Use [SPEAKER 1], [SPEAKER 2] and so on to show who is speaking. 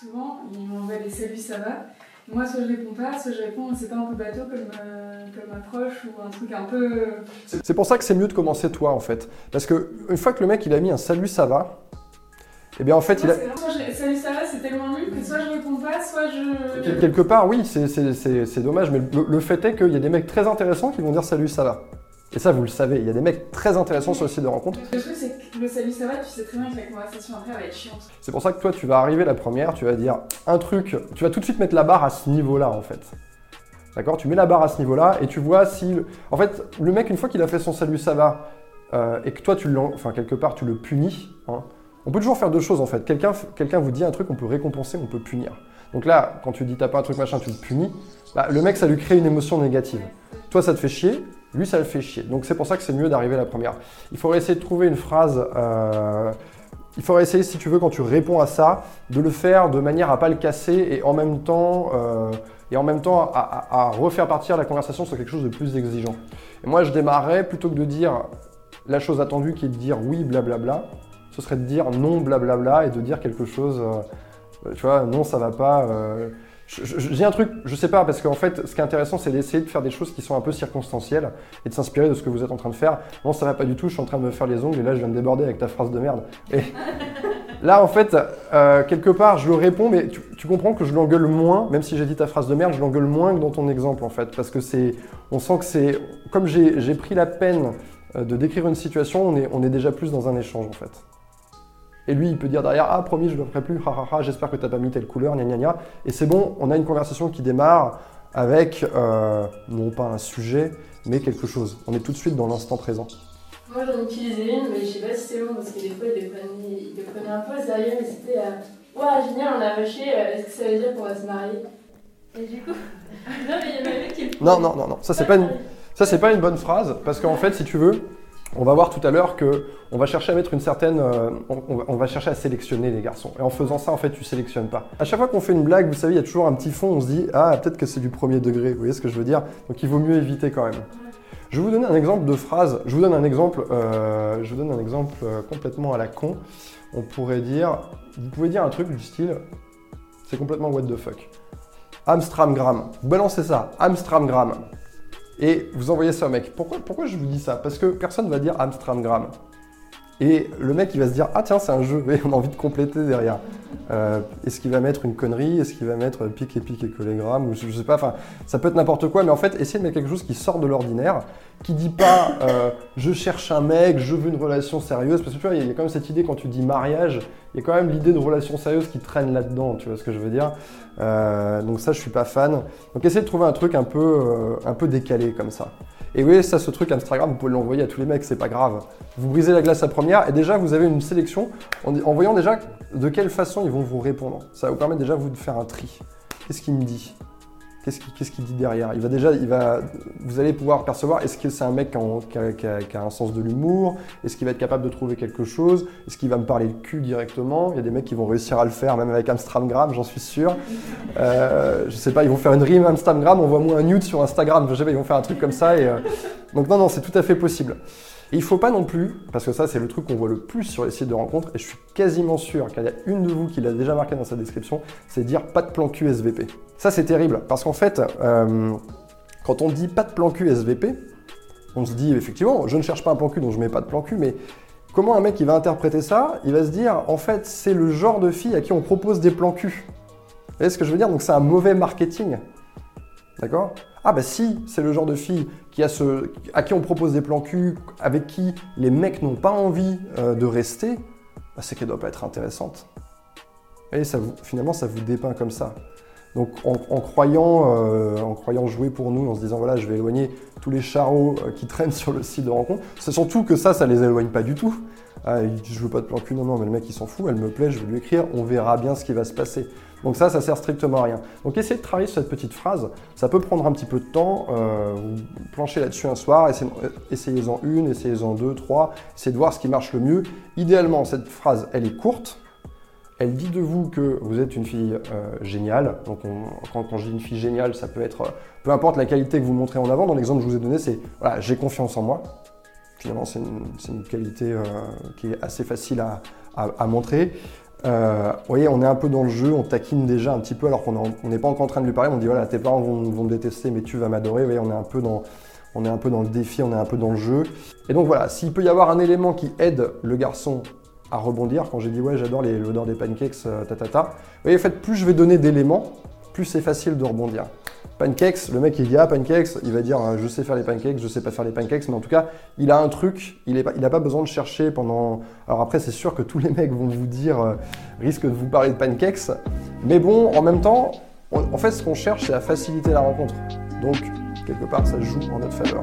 [SPEAKER 1] souvent, ils m'envoient des salut, ça va. Moi, soit je réponds pas, soit je réponds, c'est pas un peu bateau comme, euh, comme approche ou un truc un peu.
[SPEAKER 2] C'est pour ça que c'est mieux de commencer toi en fait. Parce que une fois que le mec il a mis un salut ça va, eh bien en fait il a.
[SPEAKER 1] je- salut, ça va, c'est tellement nul que soit je réponds pas, soit je.
[SPEAKER 2] Quelque part, oui, c'est- dommage, mais le, le fait est qu'il y a des mecs très intéressants qui vont dire salut, ça va. Et ça, vous le savez, il y a des mecs très intéressants sur le site de rencontre.
[SPEAKER 1] Le truc, c'est que le salut, ça va, tu sais très bien que la conversation après elle va être chiante.
[SPEAKER 2] C'est pour ça que toi, tu vas arriver la première, tu vas dire un truc, tu vas tout de suite mettre la barre à ce niveau-là, en fait. D'accord? Tu mets la barre à ce niveau-là et tu vois si. En fait, le mec, une fois qu'il a fait son salut, ça va, euh, et que toi, tu enfin, quelque part, tu le punis, hein, on peut toujours faire deux choses, en fait. Quelqu'un quelqu'un vous dit un truc, on peut récompenser, on peut punir. Donc là, quand tu dis t'as pas un truc machin, tu le punis, bah, le mec, ça lui crée une émotion négative. Toi, ça te fait chier, lui, ça le fait chier. Donc c'est pour ça que c'est mieux d'arriver la première. Il faudrait essayer de trouver une phrase. euh, il faudrait essayer, si tu veux, quand tu réponds à ça, de le faire de manière à pas le casser et en même temps, euh, et en même temps à, refaire partir la conversation sur quelque chose de plus exigeant. Et moi, je démarrerais plutôt que de dire la chose attendue qui est de dire oui, blablabla, ce serait de dire non, blablabla et de dire quelque chose. euh, tu vois, non, ça va pas. Je, un truc, je sais pas, parce qu'en fait, ce qui est intéressant, c'est d'essayer de faire des choses qui sont un peu circonstancielles et de s'inspirer de ce que vous êtes en train de faire. Non, ça va pas du tout, je suis en train de me faire les ongles et là, je viens de déborder avec ta phrase de merde. Et là, en fait, euh, quelque part, je le réponds, mais tu, comprends que je l'engueule moins, même si j'ai dit ta phrase de merde, je l'engueule moins que dans ton exemple, en fait, parce que c'est, on sent que c'est, comme j'ai pris la peine euh, de décrire une situation, on est déjà plus dans un échange, en fait. Et lui, il peut dire derrière, ah, promis, je ne le ferai plus, ha, ha, ha, j'espère que tu n'as pas mis telle couleur, gna gna gna. Et c'est bon, on a une conversation qui démarre avec, euh, non pas un sujet, mais quelque chose. On est tout de suite dans l'instant présent.
[SPEAKER 3] Moi j'en utilisais une, mais je sais pas si c'est bon parce que des fois ils les prenaient, ils les prenaient un peu au sérieux, mais c'était euh, Ouah, génial, on a rushé, euh, est-ce que ça veut dire qu'on va se marier? Et du coup, non, mais il y en avait qui le
[SPEAKER 2] Non, non, non, non, ça c'est pas une, ça c'est pas une bonne phrase, parce qu'en fait, si tu veux, on va voir tout à l'heure que on va chercher à mettre une certaine, euh, on, va, chercher à sélectionner les garçons. Et en faisant ça, en fait, tu sélectionnes pas. À chaque fois qu'on fait une blague, vous savez, il y a toujours un petit fond, on se dit, ah, peut-être que c'est du premier degré. Vous voyez ce que je veux dire? Donc, il vaut mieux éviter quand même. Je vais vous donner un exemple de phrase. Je vous donne un exemple, euh, je vous donne un exemple euh, complètement à la con. On pourrait dire, vous pouvez dire un truc du style, c'est complètement what the fuck. Amstramgram. Balancez ça, Amstramgram. Et vous envoyez ça au mec. Pourquoi, pourquoi je vous dis ça? Parce que personne va dire Amstramgram. Et le mec, il va se dire Ah, tiens, c'est un jeu, et on a envie de compléter derrière. Euh, Est-ce qu'il va mettre une connerie? Est-ce qu'il va mettre pic et pic et collégramme? Ou je, je sais pas, enfin, ça peut être n'importe quoi, mais en fait, essayez de mettre quelque chose qui sort de l'ordinaire, qui dit pas euh, Je cherche un mec, je veux une relation sérieuse. Parce que tu vois, il y a quand même cette idée quand tu dis mariage, il y a quand même l'idée de relation sérieuse qui traîne là-dedans, tu vois ce que je veux dire? Euh, Donc, ça, je suis pas fan. Donc, essayez de trouver un truc un peu, euh, un peu décalé comme ça. Et oui, ça, ce truc Instagram, vous pouvez l'envoyer à tous les mecs, c'est pas grave. Vous brisez la glace à première et déjà vous avez une sélection en, voyant déjà de quelle façon ils vont vous répondre. Ça vous permettre déjà de faire un tri. Qu'est-ce qu'il me dit? Qu'est-ce qu'il dit derrière? Il va déjà, il va, vous allez pouvoir percevoir est-ce que c'est un mec qui a, un sens de l'humour? Est-ce qu'il va être capable de trouver quelque chose? Est-ce qu'il va me parler le cul directement? Il y a des mecs qui vont réussir à le faire, même avec Amstramgram, j'en suis sûr. Euh, je sais pas, ils vont faire une rime Amstramgram, envoie-moi un nude sur Instagram, je sais pas, ils vont faire un truc comme ça. Euh, donc non, non, c'est tout à fait possible. Et il faut pas non plus, parce que ça c'est le truc qu'on voit le plus sur les sites de rencontres, et je suis quasiment sûr qu'il y a une de vous qui l'a déjà marqué dans sa description, c'est dire pas de plan cul SVP. Ça c'est terrible, parce qu'en fait, euh, quand on dit pas de plan cul SVP, on se dit effectivement, je ne cherche pas un plan cul donc je mets pas de plan cul, mais comment un mec il va interpréter ça? Il va se dire, en fait, c'est le genre de fille à qui on propose des plans cul. Vous voyez ce que je veux dire? Donc c'est un mauvais marketing. D'accord? Ah bah si, c'est le genre de fille à qui on propose des plans cul, avec qui les mecs n'ont pas envie euh, de rester, bah, c'est qu'elle doit pas être intéressante. Et ça finalement, ça vous dépeint comme ça. Donc en, croyant, euh, en croyant jouer pour nous, en se disant voilà, je vais éloigner tous les charros euh, qui traînent sur le site de rencontre, c'est surtout que ça, ça les éloigne pas du tout. Ah, je veux pas de plan cul, non, non, mais le mec il s'en fout, elle me plaît, je vais lui écrire, on verra bien ce qui va se passer. Donc ça, ça sert strictement à rien. Donc essayez de travailler sur cette petite phrase, ça peut prendre un petit peu de temps, euh, vous planchez là-dessus un soir, euh, essayez-en une, essayez-en deux, trois, essayez de voir ce qui marche le mieux. Idéalement, cette phrase, elle est courte, elle dit de vous que vous êtes une fille euh, géniale. Donc on- quand, je dis une fille géniale, ça peut être, peu importe la qualité que vous montrez en avant. Dans l'exemple que je vous ai donné, c'est voilà, j'ai confiance en moi. Finalement, c'est une, qualité qui est assez facile à montrer. Euh, vous voyez, on est un peu dans le jeu, on taquine déjà un petit peu alors qu'on n'est pas encore en train de lui parler. On dit voilà, tes parents vont, me détester, mais tu vas m'adorer. Vous voyez, on est un peu dans, on est un peu dans le défi, on est un peu dans le jeu. Et donc voilà, s'il peut y avoir un élément qui aide le garçon à rebondir, quand j'ai dit ouais, j'adore l'odeur des pancakes, euh, ta ta ta. Vous voyez, en fait, plus je vais donner d'éléments, plus c'est facile de rebondir. Pancakes, le mec il dit ah pancakes, il va dire je sais faire les pancakes, je sais pas faire les pancakes, mais en tout cas il a un truc, il n'a pas besoin de chercher pendant. Alors après c'est sûr que tous les mecs vont vous dire euh, risque de vous parler de pancakes, mais bon en même temps, en fait ce qu'on cherche c'est à faciliter la rencontre. Donc quelque part ça joue en notre faveur.